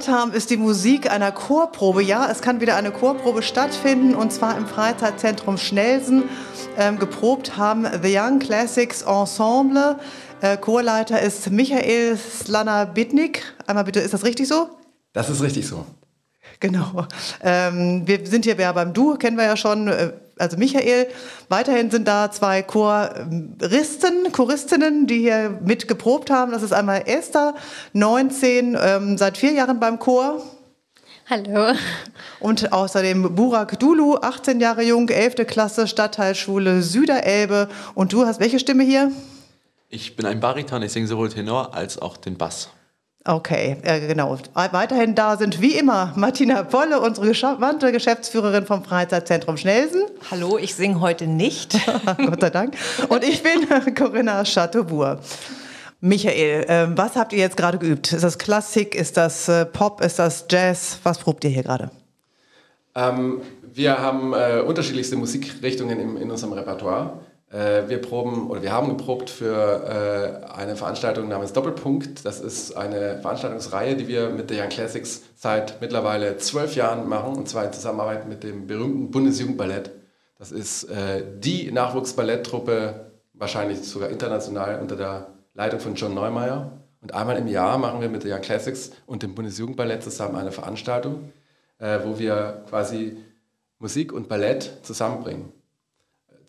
gehört haben, ist die Musik einer Chorprobe. Ja, es kann wieder eine Chorprobe stattfinden und zwar im Freizeitzentrum Schnelsen. Ähm, geprobt haben The Young Classics Ensemble. Äh, Chorleiter ist Michael Slana-Bitnik. Einmal bitte, ist das richtig so? Das ist richtig so. Genau. Ähm, wir sind hier ja beim Du, kennen wir ja schon, äh, also Michael. Weiterhin sind da zwei Choristen, Choristinnen, die hier mit geprobt haben. Das ist einmal Esther, 19, ähm, seit vier Jahren beim Chor. Hallo. Und außerdem Burak Dulu, 18 Jahre jung, 11. Klasse, Stadtteilschule Süderelbe. Und du hast welche Stimme hier? Ich bin ein Bariton, ich singe sowohl Tenor als auch den Bass. Okay, äh, genau. Weiterhin da sind wie immer Martina Polle, unsere charmante Geschäftsführerin vom Freizeitzentrum Schnelsen. Hallo, ich singe heute nicht. Gott sei Dank. Und ich bin Corinna Chateaubourg. Michael, äh, was habt ihr jetzt gerade geübt? Ist das Klassik? Ist das äh, Pop? Ist das Jazz? Was probt ihr hier gerade? Ähm, wir haben äh, unterschiedlichste Musikrichtungen im, in unserem Repertoire. Äh, wir proben oder wir haben geprobt für äh, eine Veranstaltung namens Doppelpunkt. Das ist eine Veranstaltungsreihe, die wir mit der Young Classics seit mittlerweile zwölf Jahren machen und zwar in Zusammenarbeit mit dem berühmten Bundesjugendballett. Das ist äh, die Nachwuchsballetttruppe, wahrscheinlich sogar international unter der Leitung von John Neumeier. Und einmal im Jahr machen wir mit der Young Classics und dem Bundesjugendballett zusammen eine Veranstaltung, wo wir quasi Musik und Ballett zusammenbringen.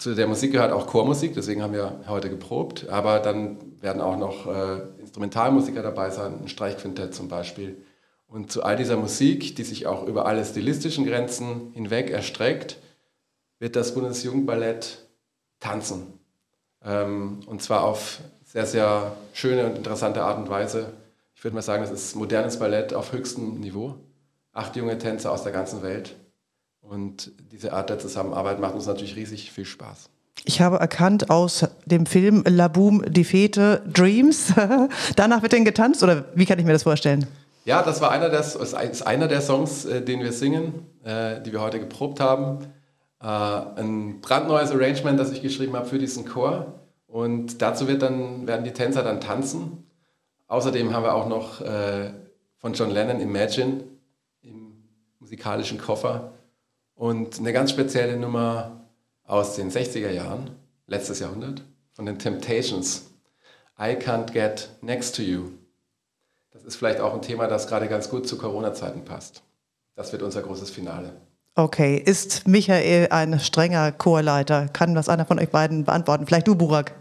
Zu der Musik gehört auch Chormusik, deswegen haben wir heute geprobt. Aber dann werden auch noch äh, Instrumentalmusiker dabei sein, ein Streichquintett zum Beispiel. Und zu all dieser Musik, die sich auch über alle stilistischen Grenzen hinweg erstreckt, wird das Bundesjugendballett tanzen. Ähm, und zwar auf sehr, sehr schöne und interessante Art und Weise. Ich würde mal sagen, das ist modernes Ballett auf höchstem Niveau. Acht junge Tänzer aus der ganzen Welt und diese Art der Zusammenarbeit macht uns natürlich riesig viel Spaß. Ich habe erkannt aus dem Film La Boom, die Fete, Dreams. Danach wird denn getanzt oder wie kann ich mir das vorstellen? Ja, das war einer der, ist einer der Songs, äh, den wir singen, äh, die wir heute geprobt haben. Äh, ein brandneues Arrangement, das ich geschrieben habe für diesen Chor. Und dazu wird dann, werden die Tänzer dann tanzen. Außerdem haben wir auch noch von John Lennon Imagine im musikalischen Koffer und eine ganz spezielle Nummer aus den 60er Jahren, letztes Jahrhundert, von den Temptations. I can't get next to you. Das ist vielleicht auch ein Thema, das gerade ganz gut zu Corona-Zeiten passt. Das wird unser großes Finale. Okay, ist Michael ein strenger Chorleiter? Kann das einer von euch beiden beantworten? Vielleicht du, Burak.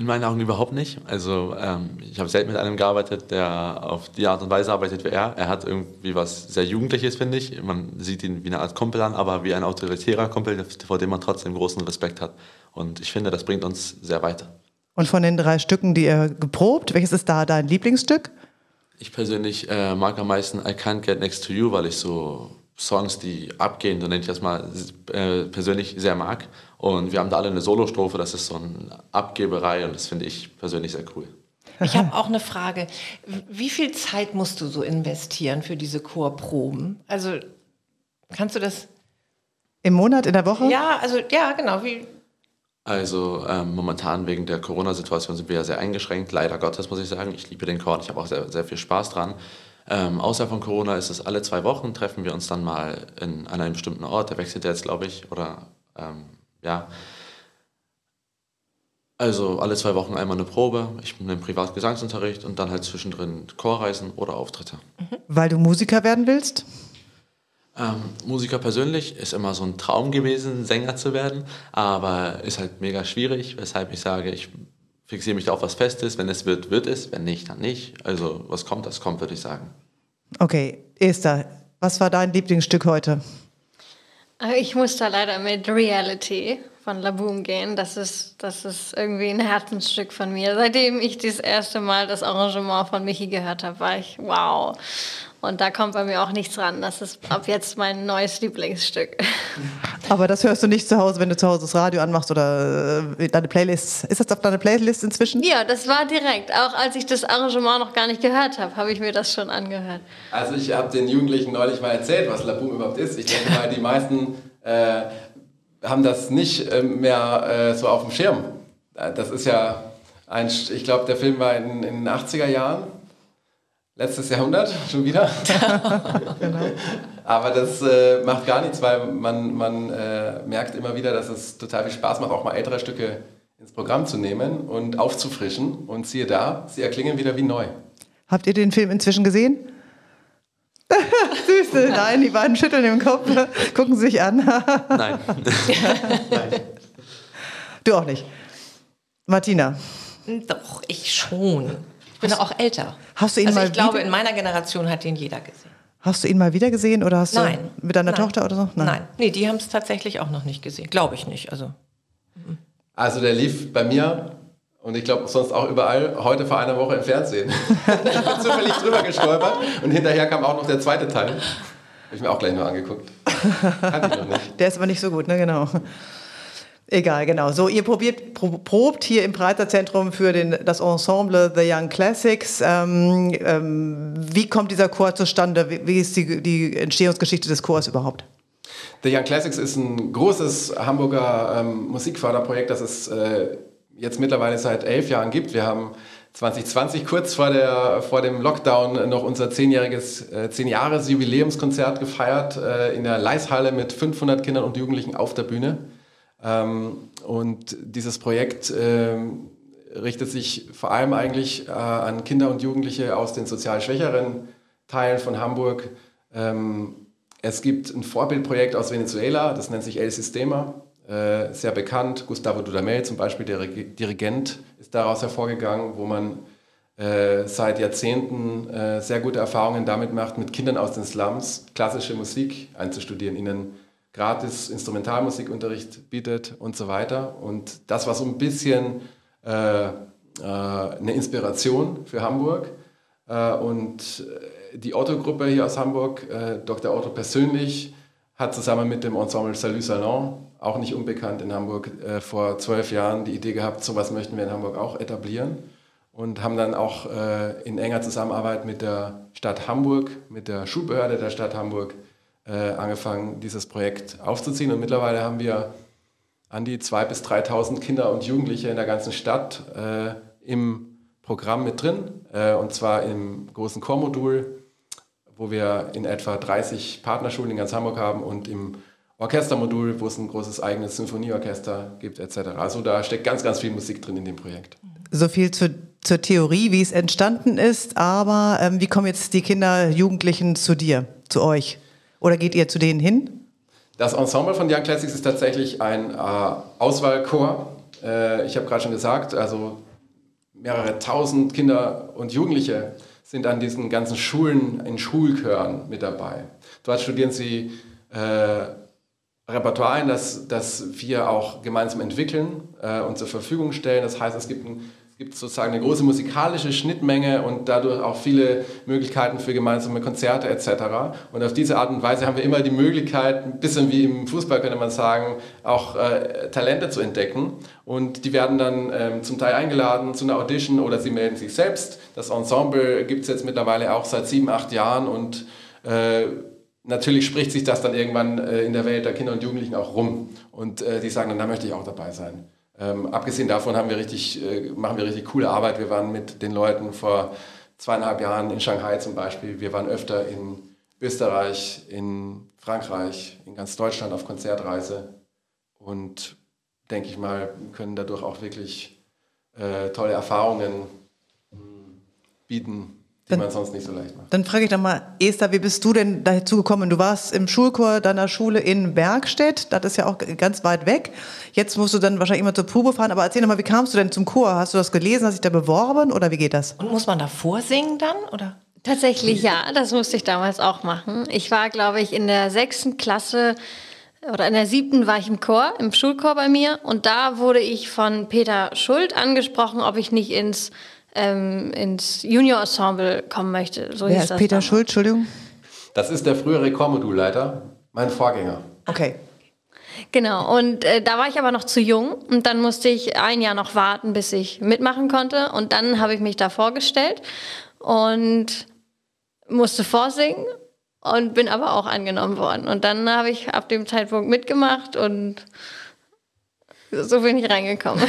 In meinen Augen überhaupt nicht. Also ähm, ich habe selten mit einem gearbeitet, der auf die Art und Weise arbeitet wie er. Er hat irgendwie was sehr Jugendliches, finde ich. Man sieht ihn wie eine Art Kumpel an, aber wie ein autoritärer Kumpel, vor dem man trotzdem großen Respekt hat. Und ich finde, das bringt uns sehr weiter. Und von den drei Stücken, die ihr geprobt, welches ist da dein Lieblingsstück? Ich persönlich äh, mag am meisten I Can't Get Next to You, weil ich so Songs, die abgehen, so nenne ich das mal, äh, persönlich sehr mag. Und wir haben da alle eine Solostrophe, das ist so eine Abgeberei und das finde ich persönlich sehr cool. Ich habe auch eine Frage. Wie viel Zeit musst du so investieren für diese Chorproben? Also kannst du das? Im Monat, in der Woche? Ja, also ja, genau. Wie, also ähm, momentan wegen der Corona-Situation sind wir ja sehr eingeschränkt, leider Gottes muss ich sagen. Ich liebe den Chor und ich habe auch sehr, sehr viel Spaß dran. Ähm, außer von Corona ist es alle zwei Wochen, treffen wir uns dann mal in, an einem bestimmten Ort, der wechselt jetzt, glaube ich, oder ähm, ja. Also alle zwei Wochen einmal eine Probe, ich nehme Privatgesangsunterricht und dann halt zwischendrin Chorreisen oder Auftritte. Weil du Musiker werden willst? Ähm, Musiker persönlich ist immer so ein Traum gewesen, Sänger zu werden, aber ist halt mega schwierig, weshalb ich sage, ich fixiere mich da auf was Festes. Wenn es wird, wird es. Wenn nicht, dann nicht. Also was kommt, das kommt, würde ich sagen. Okay, Esther, was war dein Lieblingsstück heute? Ich muss da leider mit Reality von Laboom gehen. Das ist, das ist irgendwie ein Herzensstück von mir. Seitdem ich das erste Mal das Arrangement von Michi gehört habe, war ich wow. Und da kommt bei mir auch nichts ran. Das ist ab jetzt mein neues Lieblingsstück. Aber das hörst du nicht zu Hause, wenn du zu Hause das Radio anmachst oder äh, deine Playlist. Ist das auf deiner Playlist inzwischen? Ja, das war direkt. Auch als ich das Arrangement noch gar nicht gehört habe, habe ich mir das schon angehört. Also ich habe den Jugendlichen neulich mal erzählt, was Laboom überhaupt ist. Ich denke mal, die meisten äh, haben das nicht äh, mehr äh, so auf dem Schirm. Äh, das ist ja ein, ich glaube, der Film war in, in den 80er Jahren letztes Jahrhundert schon wieder. genau. Aber das äh, macht gar nichts, weil man, man äh, merkt immer wieder, dass es total viel Spaß macht, auch mal ältere Stücke ins Programm zu nehmen und aufzufrischen. Und siehe da, sie erklingen wieder wie neu. Habt ihr den Film inzwischen gesehen? Süße, nein, die beiden schütteln im Kopf, gucken sich an. nein. nein. Du auch nicht. Martina. Doch, ich schon. Ich bin auch älter. Hast du ihn also mal ich glaube, in meiner Generation hat ihn jeder gesehen. Hast du ihn mal wieder gesehen oder hast Nein. du mit deiner Nein. Tochter oder so? Nein. Nein. Nee, die haben es tatsächlich auch noch nicht gesehen. Glaube ich nicht. Also. Also der lief bei mir und ich glaube sonst auch überall heute vor einer Woche im Fernsehen. ich bin zufällig drüber gestolpert und hinterher kam auch noch der zweite Teil. Habe ich mir auch gleich nur angeguckt. Kannte ich noch nicht. Der ist aber nicht so gut, ne? Genau. Egal, genau. So, ihr probiert, pro, probt hier im Praterzentrum für den, das Ensemble The Young Classics. Ähm, ähm, wie kommt dieser Chor zustande? Wie, ist die, die, Entstehungsgeschichte des Chors überhaupt? The Young Classics ist ein großes Hamburger ähm, Musikförderprojekt, das es äh, jetzt mittlerweile seit elf Jahren gibt. Wir haben 2020 kurz vor, der, vor dem Lockdown noch unser zehnjähriges, äh, zehn Jahres Jubiläumskonzert gefeiert äh, in der Leishalle mit 500 Kindern und Jugendlichen auf der Bühne. Ähm, und dieses Projekt ähm, richtet sich vor allem eigentlich äh, an Kinder und Jugendliche aus den sozial schwächeren Teilen von Hamburg. Ähm, es gibt ein Vorbildprojekt aus Venezuela, das nennt sich El Sistema, äh, sehr bekannt. Gustavo Dudamel zum Beispiel, der Dirigent, ist daraus hervorgegangen, wo man äh, seit Jahrzehnten sehr gute Erfahrungen damit macht, mit Kindern aus den Slums klassische Musik einzustudieren, ihnen gratis Instrumentalmusikunterricht bietet und so weiter. Und das war so ein bisschen äh, äh, eine Inspiration für Hamburg. Äh, und die Otto-Gruppe hier aus Hamburg, äh, Dr. Otto persönlich, hat zusammen mit dem Ensemble Salut Salon, auch nicht unbekannt in Hamburg, äh, vor zwölf Jahren die Idee gehabt, sowas möchten wir in Hamburg auch etablieren. Und haben dann auch äh, in enger Zusammenarbeit mit der Stadt Hamburg, mit der Schulbehörde der Stadt Hamburg, äh, angefangen, dieses Projekt aufzuziehen. Und mittlerweile haben wir an die 2.000 bis 3.000 Kinder und Jugendliche in der ganzen Stadt äh, im Programm mit drin. Äh, und zwar im großen Chormodul, wo wir in etwa 30 Partnerschulen in ganz Hamburg haben und im Orchestermodul, wo es ein großes eigenes Symphonieorchester gibt, etc. Also da steckt ganz, ganz viel Musik drin in dem Projekt. So viel zu, zur Theorie, wie es entstanden ist, aber ähm, wie kommen jetzt die Kinder, Jugendlichen zu dir, zu euch? Oder geht ihr zu denen hin? Das Ensemble von Young Classics ist tatsächlich ein äh, Auswahlchor. Äh, ich habe gerade schon gesagt, also mehrere tausend Kinder und Jugendliche sind an diesen ganzen Schulen, in Schulchören mit dabei. Dort studieren sie äh, Repertoire ein, das, das wir auch gemeinsam entwickeln äh, und zur Verfügung stellen. Das heißt, es gibt ein gibt sozusagen eine große musikalische Schnittmenge und dadurch auch viele Möglichkeiten für gemeinsame Konzerte etc. Und auf diese Art und Weise haben wir immer die Möglichkeit, ein bisschen wie im Fußball könnte man sagen, auch äh, Talente zu entdecken. Und die werden dann ähm, zum Teil eingeladen zu einer Audition oder sie melden sich selbst. Das Ensemble gibt es jetzt mittlerweile auch seit sieben, acht Jahren und äh, natürlich spricht sich das dann irgendwann äh, in der Welt der Kinder und Jugendlichen auch rum. Und äh, die sagen dann, da möchte ich auch dabei sein. Ähm, abgesehen davon wir richtig, äh, machen wir richtig coole Arbeit. Wir waren mit den Leuten vor zweieinhalb Jahren in Shanghai zum Beispiel. Wir waren öfter in Österreich, in Frankreich, in ganz Deutschland auf Konzertreise und denke ich mal, können dadurch auch wirklich äh, tolle Erfahrungen bieten, die man sonst nicht so leicht macht. Dann frage ich doch mal, Esther, wie bist du denn dazu gekommen? Du warst im Schulchor deiner Schule in Bergstedt, das ist ja auch ganz weit weg. Jetzt musst du dann wahrscheinlich immer zur Probe fahren, aber erzähl doch mal, wie kamst du denn zum Chor? Hast du das gelesen, hast dich da beworben oder wie geht das? Und muss man da vorsingen dann? Oder? Tatsächlich ja, das musste ich damals auch machen. Ich war, glaube ich, in der sechsten Klasse oder in der siebten war ich im Chor, im Schulchor bei mir und da wurde ich von Peter Schuld angesprochen, ob ich nicht ins ähm, ins Junior-Ensemble kommen möchte. So Wer hieß ist das Peter damals. Schuld, Entschuldigung? Das ist der frühere Chormodulleiter, mein Vorgänger. Okay. Genau, und äh, da war ich aber noch zu jung und dann musste ich ein Jahr noch warten, bis ich mitmachen konnte und dann habe ich mich da vorgestellt und musste vorsingen und bin aber auch angenommen worden. Und dann habe ich ab dem Zeitpunkt mitgemacht und so bin ich reingekommen.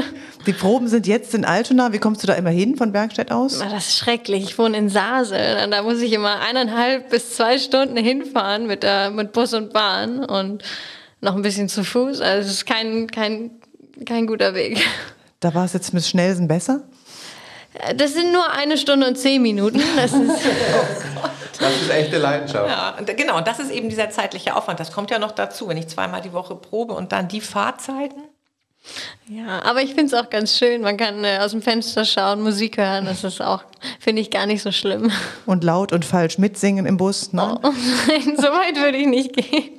Die Proben sind jetzt in Altona. Wie kommst du da immer hin von Bergstedt aus? Das ist schrecklich. Ich wohne in Sasel. Und da muss ich immer eineinhalb bis zwei Stunden hinfahren mit, der, mit Bus und Bahn und noch ein bisschen zu Fuß. Also es ist kein, kein, kein guter Weg. Da war es jetzt mit Schnellsen besser? Das sind nur eine Stunde und zehn Minuten. Das ist, Das ist echte Leidenschaft. Ja, genau, und das ist eben dieser zeitliche Aufwand. Das kommt ja noch dazu, wenn ich zweimal die Woche probe und dann die Fahrzeiten. Ja, aber ich finde es auch ganz schön. Man kann äh, aus dem Fenster schauen, Musik hören. Das ist auch, finde ich, gar nicht so schlimm. Und laut und falsch mitsingen im Bus? Nein? Oh, nein, so weit würde ich nicht gehen.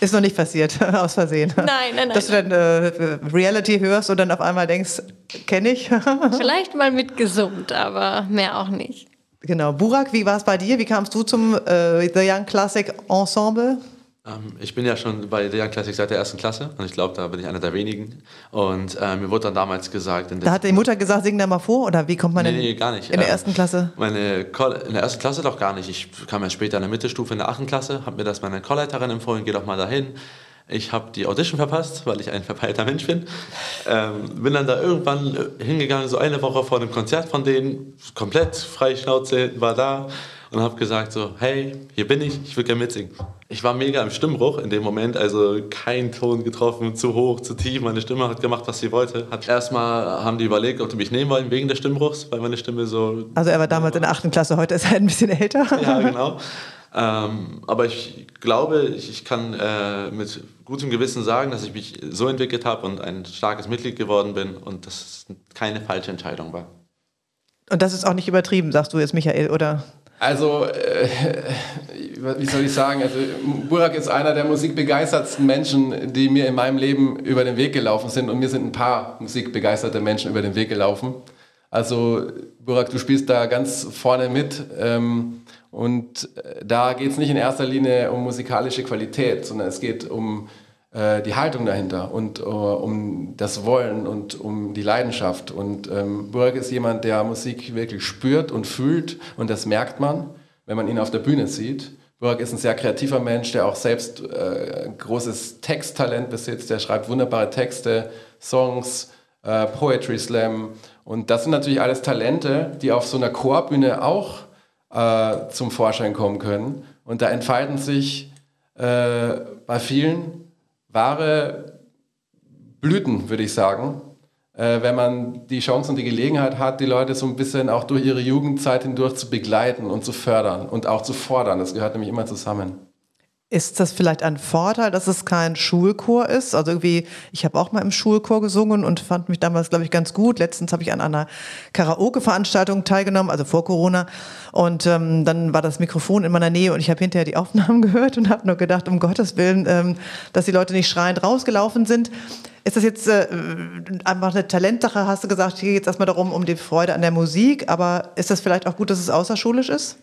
Ist noch nicht passiert, aus Versehen. Nein, nein, nein. Dass du dann äh, Reality hörst und dann auf einmal denkst, kenne ich. Vielleicht mal mitgesummt, aber mehr auch nicht. genau. Burak, wie war es bei dir? Wie kamst du zum äh, The Young Classic Ensemble? Ähm, ich bin ja schon bei der Classic seit der ersten Klasse und ich glaube, da bin ich einer der wenigen. Und äh, mir wurde dann damals gesagt, in der Da hat die Mutter gesagt, sing da mal vor? Oder wie kommt man Nee, denn nee, gar nicht. in der Ähm, ersten Klasse? Meine Ko- in der ersten Klasse doch gar nicht. Ich kam ja später in der Mittelstufe in der achten Klasse, habe mir das meine Chorleiterin empfohlen, geh doch mal dahin. Ich habe die Audition verpasst, weil ich ein verpeilter Mensch bin. Ähm, bin dann da irgendwann äh, hingegangen, so eine Woche vor einem Konzert von denen, komplett frei Schnauze, war da und habe gesagt so, hey, hier bin ich, ich will gerne mitsingen. Ich war mega im Stimmbruch in dem Moment, also kein Ton getroffen, zu hoch, zu tief. Meine Stimme hat gemacht, was sie wollte. Hat erstmal haben die überlegt, ob die mich nehmen wollen wegen des Stimmbruchs, weil meine Stimme so Also er war damals in der achten Klasse, heute ist er ein bisschen älter. ja, genau. Ähm, aber ich glaube, ich, ich kann äh, mit gutem Gewissen sagen, dass ich mich so entwickelt habe und ein starkes Mitglied geworden bin und dass es keine falsche Entscheidung war. Und das ist auch nicht übertrieben, sagst du jetzt, Michael, oder? Also, äh, wie soll ich sagen, also Burak ist einer der musikbegeistertsten Menschen, die mir in meinem Leben über den Weg gelaufen sind. Und mir sind ein paar musikbegeisterte Menschen über den Weg gelaufen. Also Burak, du spielst da ganz vorne mit. Ähm, und äh, da geht es nicht in erster Linie um musikalische Qualität, sondern es geht um äh, die Haltung dahinter und äh, um das Wollen und um die Leidenschaft. Und ähm, Burak ist jemand, der Musik wirklich spürt und fühlt und das merkt man, wenn man ihn auf der Bühne sieht. Burak ist ein sehr kreativer Mensch, der auch selbst äh, großes Texttalent besitzt. Der schreibt wunderbare Texte, Songs, äh, Poetry Slam. Und das sind natürlich alles Talente, die auf so einer Chorbühne auch äh, zum Vorschein kommen können. Und da entfalten sich äh, bei vielen wahre Blüten, würde ich sagen, äh, wenn man die Chance und die Gelegenheit hat, die Leute so ein bisschen auch durch ihre Jugendzeit hindurch zu begleiten und zu fördern und auch zu fordern. Das gehört nämlich immer zusammen. Ist das vielleicht ein Vorteil, dass es kein Schulchor ist? Also irgendwie, ich habe auch mal im Schulchor gesungen und fand mich damals, glaube ich, ganz gut. Letztens habe ich an einer Karaoke-Veranstaltung teilgenommen, also vor Corona. Und ähm, dann war das Mikrofon in meiner Nähe und ich habe hinterher die Aufnahmen gehört und habe nur gedacht, um Gottes Willen, ähm, dass die Leute nicht schreiend rausgelaufen sind. Ist das jetzt äh, einfach eine Talentsache? Hast du gesagt, hier geht es erstmal darum, um die Freude an der Musik. Aber ist das vielleicht auch gut, dass es außerschulisch ist?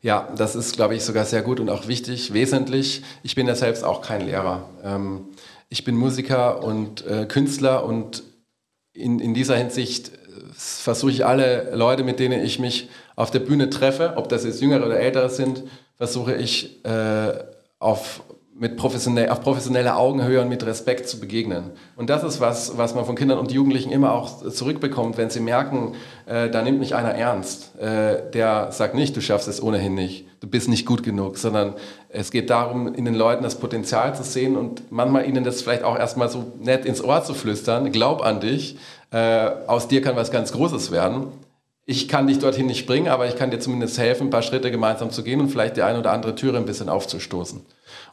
Ja, das ist, glaube ich, sogar sehr gut und auch wichtig, wesentlich. Ich bin ja selbst auch kein Lehrer. Ähm, ich bin Musiker und äh, Künstler und in, in dieser Hinsicht äh, versuche ich alle Leute, mit denen ich mich auf der Bühne treffe, ob das jetzt Jüngere oder Ältere sind, versuche ich äh, auf, mit professionell, auf professioneller Augenhöhe und mit Respekt zu begegnen. Und das ist was, was man von Kindern und Jugendlichen immer auch zurückbekommt, wenn sie merken, äh, da nimmt mich einer ernst. Äh, der sagt nicht, du schaffst es ohnehin nicht, du bist nicht gut genug, sondern es geht darum, in den Leuten das Potenzial zu sehen und manchmal ihnen das vielleicht auch erstmal so nett ins Ohr zu flüstern, glaub an dich, äh, aus dir kann was ganz Großes werden. ich kann dich dorthin nicht bringen, aber ich kann dir zumindest helfen, ein paar Schritte gemeinsam zu gehen und vielleicht die eine oder andere Türe ein bisschen aufzustoßen.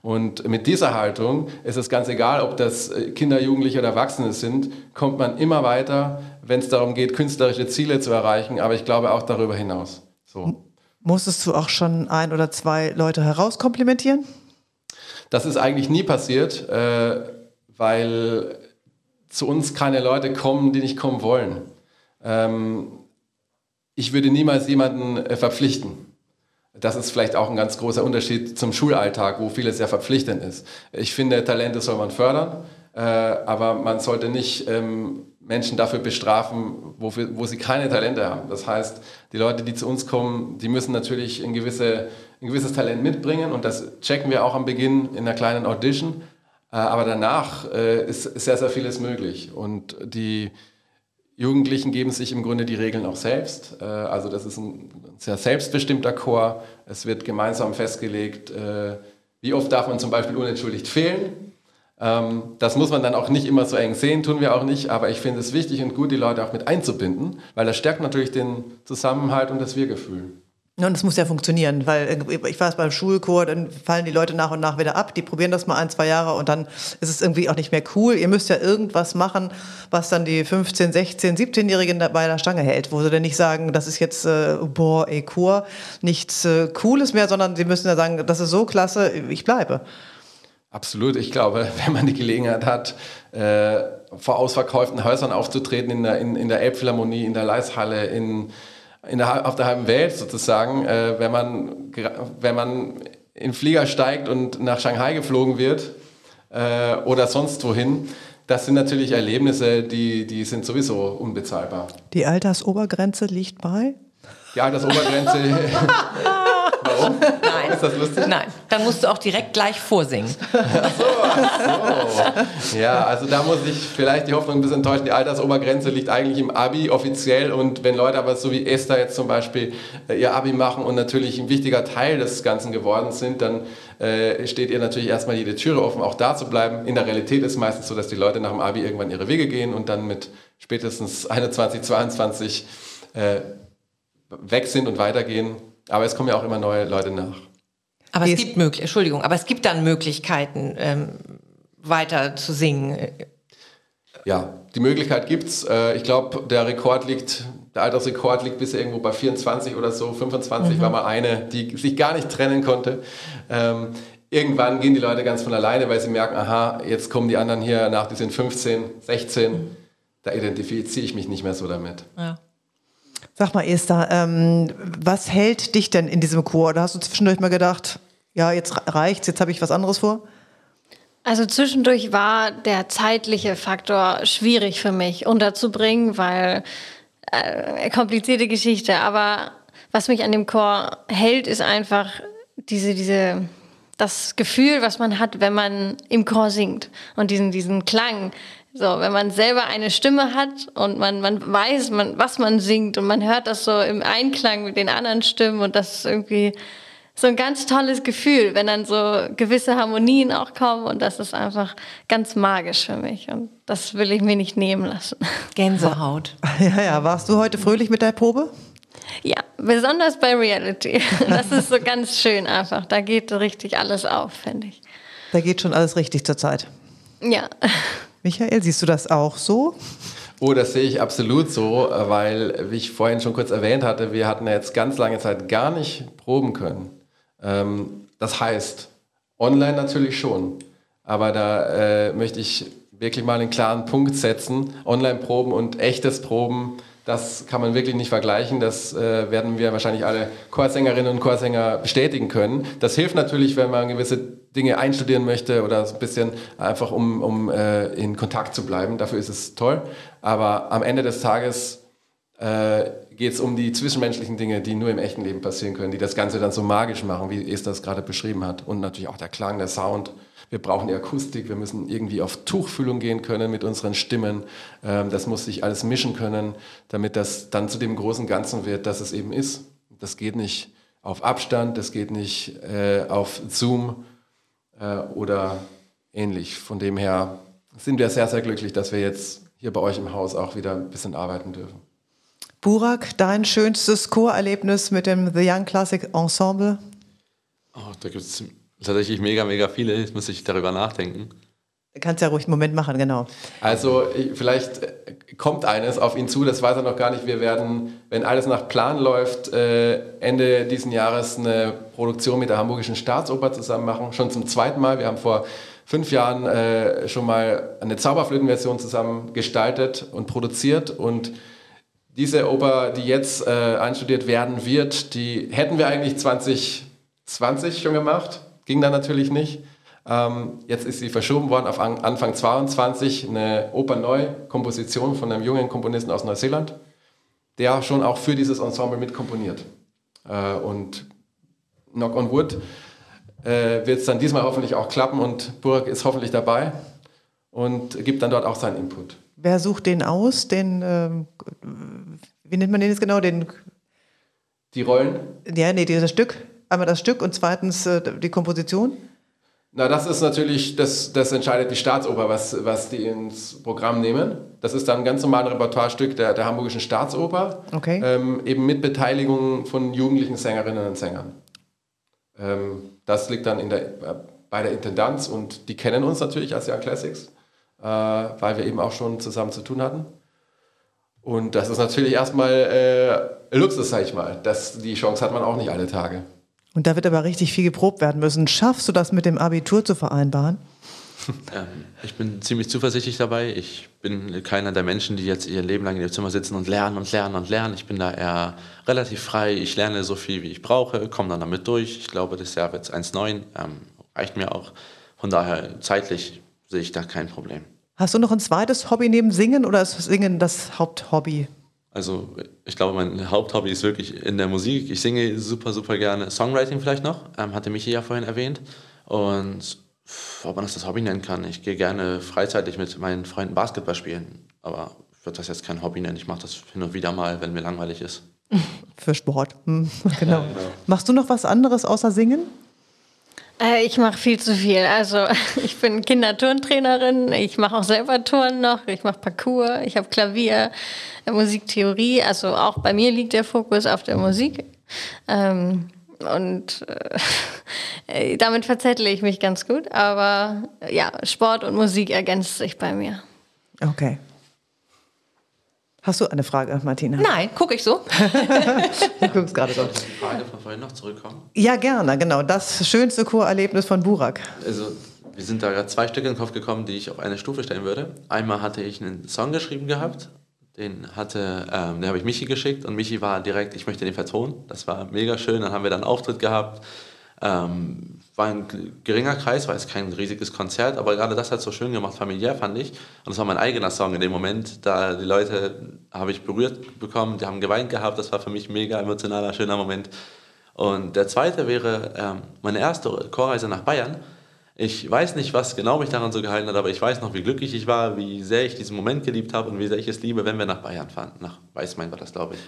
Und mit dieser Haltung ist es ganz egal, ob das äh, Kinder, Jugendliche oder Erwachsene sind, kommt man immer weiter, wenn es darum geht, künstlerische Ziele zu erreichen, aber ich glaube auch darüber hinaus. So. Musstest du auch schon ein oder zwei Leute herauskomplimentieren? Das ist eigentlich nie passiert, äh, weil zu uns keine Leute kommen, die nicht kommen wollen. Ähm, ich würde niemals jemanden äh, verpflichten. Das ist vielleicht auch ein ganz großer Unterschied zum Schulalltag, wo vieles ja verpflichtend ist. Ich finde, Talente soll man fördern, äh, aber man sollte nicht ähm, Menschen dafür bestrafen, wofür, wo sie keine Talente haben. Das heißt, die Leute, die zu uns kommen, die müssen natürlich ein, gewisse, ein gewisses Talent mitbringen und das checken wir auch am Beginn in einer kleinen Audition. Äh, aber danach äh, ist sehr, sehr vieles möglich. Und die Jugendlichen geben sich im Grunde die Regeln auch selbst. Äh, also das ist ein sehr selbstbestimmter Chor. Es wird gemeinsam festgelegt, äh, wie oft darf man zum Beispiel unentschuldigt fehlen. Ähm, das muss man dann auch nicht immer so eng sehen, tun wir auch nicht, aber ich finde es wichtig und gut, die Leute auch mit einzubinden, weil das stärkt natürlich den Zusammenhalt und das Wir-Gefühl. Und es muss ja funktionieren, weil ich weiß beim Schulchor, dann fallen die Leute nach und nach wieder ab. Die probieren das mal ein, zwei Jahre und dann ist es irgendwie auch nicht mehr cool. Ihr müsst ja irgendwas machen, was dann die 15, 16, 17-Jährigen bei der Stange hält, wo sie dann nicht sagen, das ist jetzt, äh, boah, ey, Chor, nichts äh, Cooles mehr, sondern sie müssen ja sagen, das ist so klasse, ich bleibe. Absolut. Ich glaube, wenn man die Gelegenheit hat, äh, vor ausverkauften Häusern aufzutreten, in der, in, in der Elbphilharmonie, in der Leishalle, in der, auf der halben Welt sozusagen, äh, wenn, man, wenn man in Flieger steigt und nach Shanghai geflogen wird äh, oder sonst wohin. Das sind natürlich Erlebnisse, die, die sind sowieso unbezahlbar. Die Altersobergrenze liegt bei? Die Altersobergrenze Warum? Nein. Ist das lustig? Nein. Dann musst du auch direkt gleich vorsingen. Ach so, ach so. Ja, also da muss ich vielleicht die Hoffnung ein bisschen enttäuschen. Die Altersobergrenze liegt eigentlich im Abi offiziell und wenn Leute aber so wie Esther jetzt zum Beispiel äh, ihr Abi machen und natürlich ein wichtiger Teil des Ganzen geworden sind, dann äh, steht ihr natürlich erstmal jede Türe offen, auch da zu bleiben. In der Realität ist es meistens so, dass die Leute nach dem Abi irgendwann ihre Wege gehen und dann mit spätestens 21, 22 äh, weg sind und weitergehen. Aber es kommen ja auch immer neue Leute nach. Aber es gibt möglich, Entschuldigung, aber es gibt dann Möglichkeiten, ähm, weiter zu singen. Ja, die Möglichkeit gibt's. Äh, ich glaube, der Rekord liegt, der Altersrekord liegt bisher irgendwo bei 24 oder so. 25 mhm. war mal eine, die sich gar nicht trennen konnte. Ähm, irgendwann gehen die Leute ganz von alleine, weil sie merken, aha, jetzt kommen die anderen hier nach, die sind 15, 16. Mhm. Da identifiziere ich mich nicht mehr so damit. Ja. Sag mal, Esther, ähm, was hält dich denn in diesem Chor? Oder hast du zwischendurch mal gedacht, ja, jetzt reicht's, jetzt habe ich was anderes vor? Also zwischendurch war der zeitliche Faktor schwierig für mich unterzubringen, weil äh, komplizierte Geschichte. Aber was mich an dem Chor hält, ist einfach diese, diese, das Gefühl, was man hat, wenn man im Chor singt und diesen, diesen Klang. So, wenn man selber eine Stimme hat und man, man weiß, man, was man singt und man hört das so im Einklang mit den anderen Stimmen und das ist irgendwie so ein ganz tolles Gefühl, wenn dann so gewisse Harmonien auch kommen und das ist einfach ganz magisch für mich und das will ich mir nicht nehmen lassen. Gänsehaut. Ja, ja, warst du heute fröhlich mit der Probe? Ja, besonders bei Reality. Das ist so ganz schön einfach. Da geht richtig alles auf, finde ich. Da geht schon alles richtig zur Zeit. Ja. Michael, siehst du das auch so? Oh, das sehe ich absolut so, weil, wie ich vorhin schon kurz erwähnt hatte, wir hatten ja jetzt ganz lange Zeit gar nicht proben können. Ähm, das heißt, online natürlich schon, aber da äh, möchte ich wirklich mal einen klaren Punkt setzen. Online-Proben und echtes Proben das kann man wirklich nicht vergleichen. Das äh, werden wir wahrscheinlich alle Chorsängerinnen und Chorsänger bestätigen können. Das hilft natürlich, wenn man gewisse Dinge einstudieren möchte oder so ein bisschen einfach, um, um äh, in Kontakt zu bleiben. Dafür ist es toll. Aber am Ende des Tages äh, geht es um die zwischenmenschlichen Dinge, die nur im echten Leben passieren können, die das Ganze dann so magisch machen, wie Esther es gerade beschrieben hat. Und natürlich auch der Klang, der Sound wir brauchen die Akustik, wir müssen irgendwie auf Tuchfühlung gehen können mit unseren Stimmen. Ähm, das muss sich alles mischen können, damit das dann zu dem großen Ganzen wird, das es eben ist. Das geht nicht auf Abstand, das geht nicht äh, auf Zoom äh, oder ähnlich. Von dem her sind wir sehr, sehr glücklich, dass wir jetzt hier bei euch im Haus auch wieder ein bisschen arbeiten dürfen. Burak, dein schönstes Chorerlebnis mit dem The Young Classic Ensemble? Oh, da gibt es tatsächlich mega, mega viele. Jetzt muss ich darüber nachdenken. Du kannst ja ruhig einen Moment machen, genau. Also vielleicht äh, kommt eines auf ihn zu, das weiß er noch gar nicht. Wir werden, wenn alles nach Plan läuft, äh, Ende diesen Jahres eine Produktion mit der Hamburgischen Staatsoper zusammen machen. Schon zum zweiten Mal. Wir haben vor fünf Jahren äh, schon mal eine Zauberflötenversion zusammen gestaltet und produziert und diese Oper, die jetzt einstudiert werden wird, die hätten wir eigentlich 2020 schon gemacht. Ging dann natürlich nicht. Ähm, jetzt ist sie verschoben worden auf Anfang 22, eine Oper-Neu-Komposition von einem jungen Komponisten aus Neuseeland, der schon auch für dieses Ensemble mitkomponiert. Äh, und Knock on Wood äh, wird es dann diesmal hoffentlich auch klappen und Burg ist hoffentlich dabei und gibt dann dort auch seinen Input. Wer sucht den aus? Den, äh, wie nennt man den jetzt genau? Den, die Rollen? Ja, nee, dieses Stück. Einmal das Stück und zweitens äh, die Komposition. Na, das ist natürlich, das, das entscheidet die Staatsoper, was, was die ins Programm nehmen. Das ist dann ein ganz normales Repertoirestück der, der Hamburgischen Staatsoper, okay. ähm, eben mit Beteiligung von jugendlichen Sängerinnen und Sängern. Ähm, das liegt dann in der, bei der Intendanz und die kennen uns natürlich als Young Classics, äh, weil wir eben auch schon zusammen zu tun hatten. Und das ist natürlich erstmal äh, Luxus, sag ich mal. Das, die Chance hat man auch nicht alle Tage. Und da wird aber richtig viel geprobt werden müssen. Schaffst du das mit dem Abitur zu vereinbaren? Ähm, ich bin ziemlich zuversichtlich dabei. Ich bin keiner der Menschen, die jetzt ihr Leben lang in ihrem Zimmer sitzen und lernen und lernen und lernen. Ich bin da eher relativ frei. Ich lerne so viel, wie ich brauche, komme dann damit durch. Ich glaube, das Jahr wird 1,9. Ähm, reicht mir auch. Von daher zeitlich sehe ich da kein Problem. Hast du noch ein zweites Hobby neben Singen oder ist Singen das Haupthobby? Also ich glaube, mein Haupthobby ist wirklich in der Musik. Ich singe super, super gerne. Songwriting vielleicht noch, ähm, hatte Michi ja vorhin erwähnt. Und ob man das das Hobby nennen kann, ich gehe gerne freizeitig mit meinen Freunden Basketball spielen. Aber ich würde das jetzt kein Hobby nennen. Ich mache das hin und wieder mal, wenn mir langweilig ist. Für Sport, hm, genau. Ja, genau. Machst du noch was anderes außer singen? Äh, ich mache viel zu viel. Also ich bin Kinderturntrainerin, ich mache auch selber Turnen noch, ich mache Parkour, ich habe Klavier, äh, Musiktheorie. Also auch bei mir liegt der Fokus auf der Musik. Ähm, und äh, damit verzettle ich mich ganz gut. Aber ja, Sport und Musik ergänzt sich bei mir. Okay. Hast du eine Frage, Martina? Nein, gucke ich so. ich gucke es gerade so. die Frage von vorhin noch zurückkommen? Ja, gerne, genau. Das schönste Chorerlebnis von Burak. Also, wir sind da gerade zwei Stücke in den Kopf gekommen, die ich auf eine Stufe stellen würde. Einmal hatte ich einen Song geschrieben gehabt, den hatte, ähm, den habe ich Michi geschickt und Michi war direkt, ich möchte den vertonen. Das war mega schön. Dann haben wir dann einen Auftritt gehabt. Ähm, war ein geringer Kreis, war jetzt kein riesiges Konzert, aber gerade das hat so schön gemacht, familiär fand ich. Und das war mein eigener Song in dem Moment. Da die Leute habe ich berührt bekommen, die haben geweint gehabt. Das war für mich mega emotionaler, schöner Moment. Und der zweite wäre ähm, meine erste Chorreise nach Bayern. Ich weiß nicht, was genau mich daran so gehalten hat, aber ich weiß noch, wie glücklich ich war, wie sehr ich diesen Moment geliebt habe und wie sehr ich es liebe, wenn wir nach Bayern fahren. Nach Weißmain war das, glaube ich.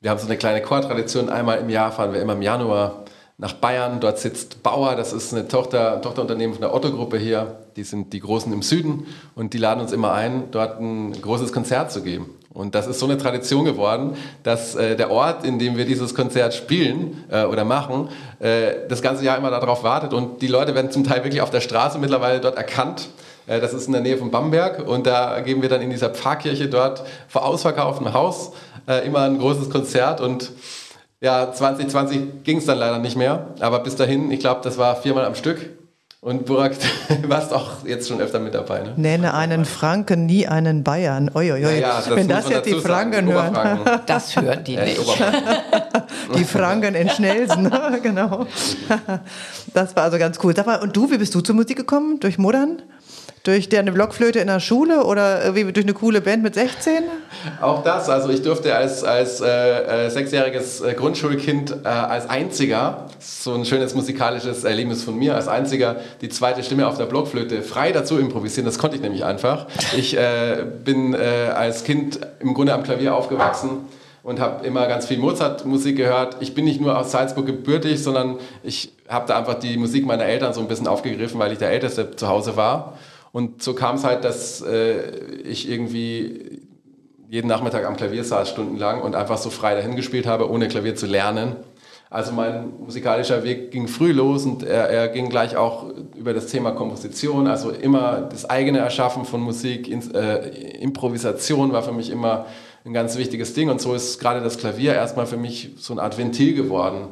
Wir haben so eine kleine Chortradition. Einmal im Jahr fahren wir immer im Januar nach Bayern. Dort sitzt Bauer, das ist eine Tochter, Tochterunternehmen von der Otto-Gruppe hier. Die sind die Großen im Süden und die laden uns immer ein, dort ein großes Konzert zu geben. Und das ist so eine Tradition geworden, dass äh, der Ort, in dem wir dieses Konzert spielen äh, oder machen, äh, das ganze Jahr immer darauf wartet. Und die Leute werden zum Teil wirklich auf der Straße mittlerweile dort erkannt. Äh, das ist in der Nähe von Bamberg und da geben wir dann in dieser Pfarrkirche dort vor ausverkauftem Haus äh, immer ein großes Konzert und ja, 2020 ging es dann leider nicht mehr, aber bis dahin, ich glaube, das war viermal am Stück. Und Burak, du warst auch jetzt schon öfter mit dabei, ne? Nenne einen Franken, nie einen Bayern. Uiuiui. Ja, ja, das Wenn das jetzt die Franken hören. Das hören die nicht. die Franken in Schnelsen, genau. Das war also ganz cool. Sag mal, und du, wie bist du zur Musik gekommen? Durch Modern? Durch deine Blockflöte in der Schule oder irgendwie durch eine coole Band mit 16? Auch das. Also ich durfte als, als äh, äh, sechsjähriges äh, Grundschulkind äh, als einziger, so ein schönes musikalisches Erlebnis von mir, als einziger die zweite Stimme auf der Blockflöte frei dazu improvisieren. Das konnte ich nämlich einfach. Ich äh, bin äh, als Kind im Grunde am Klavier aufgewachsen und habe immer ganz viel Mozart-Musik gehört. Ich bin nicht nur aus Salzburg gebürtig, sondern ich habe da einfach die Musik meiner Eltern so ein bisschen aufgegriffen, weil ich der Älteste zu Hause war. Und so kam es halt, dass äh, ich irgendwie jeden Nachmittag am Klavier saß stundenlang und einfach so frei dahingespielt habe, ohne Klavier zu lernen. Also mein musikalischer Weg ging früh los und er, er, ging gleich auch über das Thema Komposition, also immer das eigene Erschaffen von Musik, in, äh, Improvisation war für mich immer ein ganz wichtiges Ding und so ist gerade das Klavier erstmal für mich so eine Art Ventil geworden,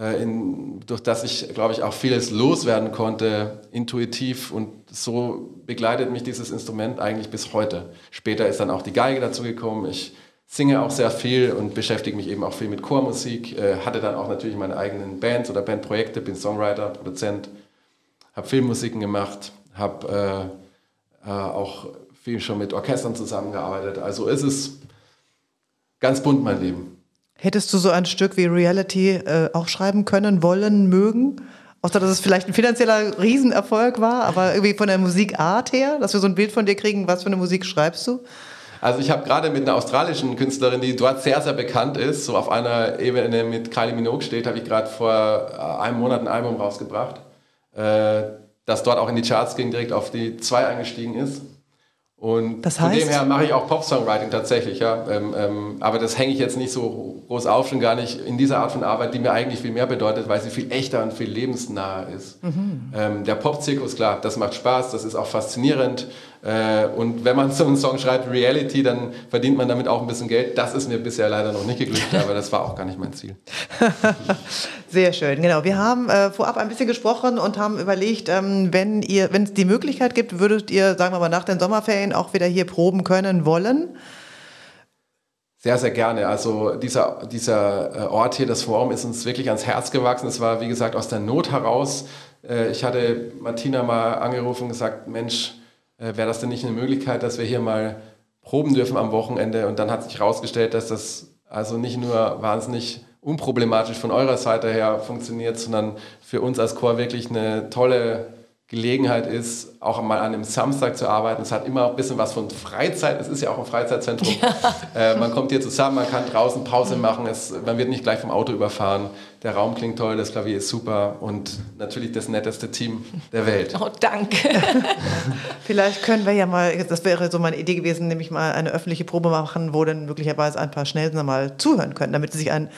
in, durch das ich, glaube ich, auch vieles loswerden konnte, intuitiv und so begleitet mich dieses Instrument eigentlich bis heute. Später ist dann auch die Geige dazu gekommen. Ich singe auch sehr viel und beschäftige mich eben auch viel mit Chormusik. Äh, hatte dann auch natürlich meine eigenen Bands oder Bandprojekte, bin Songwriter, Produzent, habe Filmmusiken gemacht, habe äh, äh, auch viel schon mit Orchestern zusammengearbeitet. Also ist es ganz bunt mein Leben. Hättest du so ein Stück wie Reality äh, auch schreiben können, wollen, mögen? Außer dass es vielleicht ein finanzieller Riesenerfolg war, aber irgendwie von der Musikart her, dass wir so ein Bild von dir kriegen, was für eine Musik schreibst du? Also ich habe gerade mit einer australischen Künstlerin, die dort sehr, sehr bekannt ist, so auf einer Ebene mit Kylie Minogue steht, habe ich gerade vor äh, einem Monat ein Album rausgebracht, äh, das dort auch in die Charts ging, direkt auf die 2 eingestiegen ist. Und das heißt? von dem her mache ich auch Pop-Songwriting tatsächlich, ja. Ähm, ähm, aber das hänge ich jetzt nicht so groß auf, schon gar nicht in dieser Art von Arbeit, die mir eigentlich viel mehr bedeutet, weil sie viel echter und viel lebensnaher ist. Mhm. Ähm, der Pop-Zirkus, klar, das macht Spaß, das ist auch faszinierend. Äh, und wenn man so einen Song schreibt, Reality, dann verdient man damit auch ein bisschen Geld. Das ist mir bisher leider noch nicht geglückt, aber das war auch gar nicht mein Ziel. Sehr schön, genau. Wir haben äh, vorab ein bisschen gesprochen und haben überlegt, ähm, wenn ihr, wenn es die Möglichkeit gibt, würdet ihr, sagen wir mal, nach den Sommerferien auch wieder hier proben können wollen? Sehr, sehr gerne. Also dieser, dieser äh, Ort hier, das Forum, ist uns wirklich ans Herz gewachsen. Es war, wie gesagt, aus der Not heraus. Äh, ich hatte Martina mal angerufen und gesagt, Mensch, äh, wäre das denn nicht eine Möglichkeit, dass wir hier mal proben dürfen am Wochenende? Und dann hat sich herausgestellt, dass das also nicht nur wahnsinnig unproblematisch von eurer Seite her funktioniert, sondern für uns als Chor wirklich eine tolle Gelegenheit ist, auch mal an einem Samstag zu arbeiten. Es hat immer ein bisschen was von Freizeit. Es ist ja auch ein Freizeitzentrum. Ja. Äh, man kommt hier zusammen, man kann draußen Pause machen. Es, man wird nicht gleich vom Auto überfahren. Der Raum klingt toll, das Klavier ist super und natürlich das netteste Team der Welt. Oh, danke. Vielleicht können wir ja mal, das wäre so meine Idee gewesen, nämlich mal eine öffentliche Probe machen, wo dann möglicherweise ein paar Schnellsen mal zuhören können, damit sie sich ein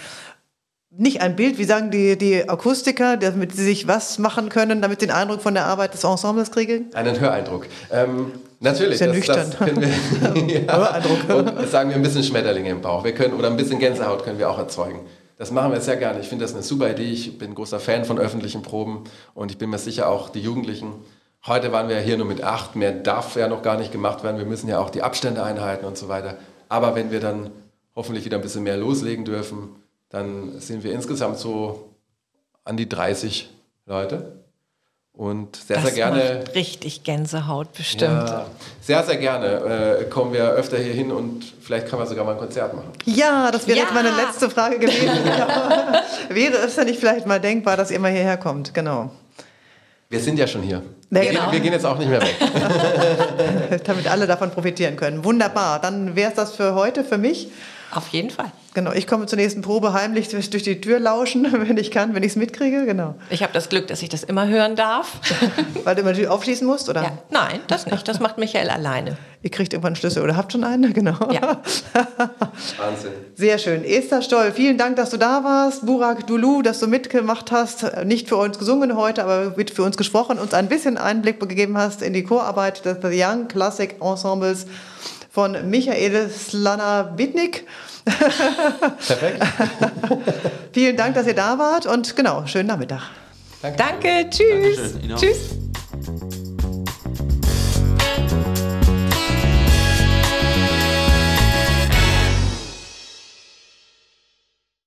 nicht ein Bild, wie sagen die, die Akustiker, damit sie sich was machen können, damit sie den Eindruck von der Arbeit des Ensembles kriegen? Einen Höreindruck. Ähm, natürlich. Sehr nüchtern. Das können wir, ja, Höreindruck. Und sagen wir ein bisschen Schmetterlinge im Bauch. Wir können, oder ein bisschen Gänsehaut können wir auch erzeugen. Das machen wir sehr gerne. Ich finde das eine super Idee. Ich bin ein großer Fan von öffentlichen Proben und ich bin mir sicher auch die Jugendlichen. Heute waren wir ja hier nur mit acht. Mehr darf ja noch gar nicht gemacht werden. Wir müssen ja auch die Abstände einhalten und so weiter. Aber wenn wir dann hoffentlich wieder ein bisschen mehr loslegen dürfen, dann sind wir insgesamt so an die 30 Leute. Und sehr, das sehr gerne. Macht richtig Gänsehaut bestimmt. Ja, sehr, sehr gerne äh, kommen wir öfter hier hin und vielleicht kann man sogar mal ein Konzert machen. Ja, das wäre ja. jetzt meine letzte Frage gewesen. wäre es ja nicht vielleicht mal denkbar, dass ihr mal hierher kommt? Genau. Wir sind ja schon hier. Ja, wir, genau. wir, gehen jetzt auch nicht mehr weg. Damit alle davon profitieren können. Wunderbar. Dann wäre es das für heute, für mich. Auf jeden Fall. Genau, ich komme zur nächsten Probe heimlich durch die Tür lauschen, wenn ich kann, wenn ich es mitkriege, genau. Ich habe das Glück, dass ich das immer hören darf. Weil du immer die aufschließen musst, oder? Ja. Nein, das nicht. Das macht Michael alleine. Ihr kriegt irgendwann einen Schlüssel oder habt schon einen, genau. Ja. Wahnsinn. Sehr schön. Esther Stoll, vielen Dank, dass du da warst. Burak Dulu, dass du mitgemacht hast. Nicht für uns gesungen heute, aber mit für uns gesprochen, uns ein bisschen Einblick gegeben hast in die Chorarbeit des The Young Classic Ensembles von Michael Slana-Bitnik. Perfekt. Vielen Dank, dass ihr da wart und genau, schönen Nachmittag. Danke, Danke tschüss. Tschüss.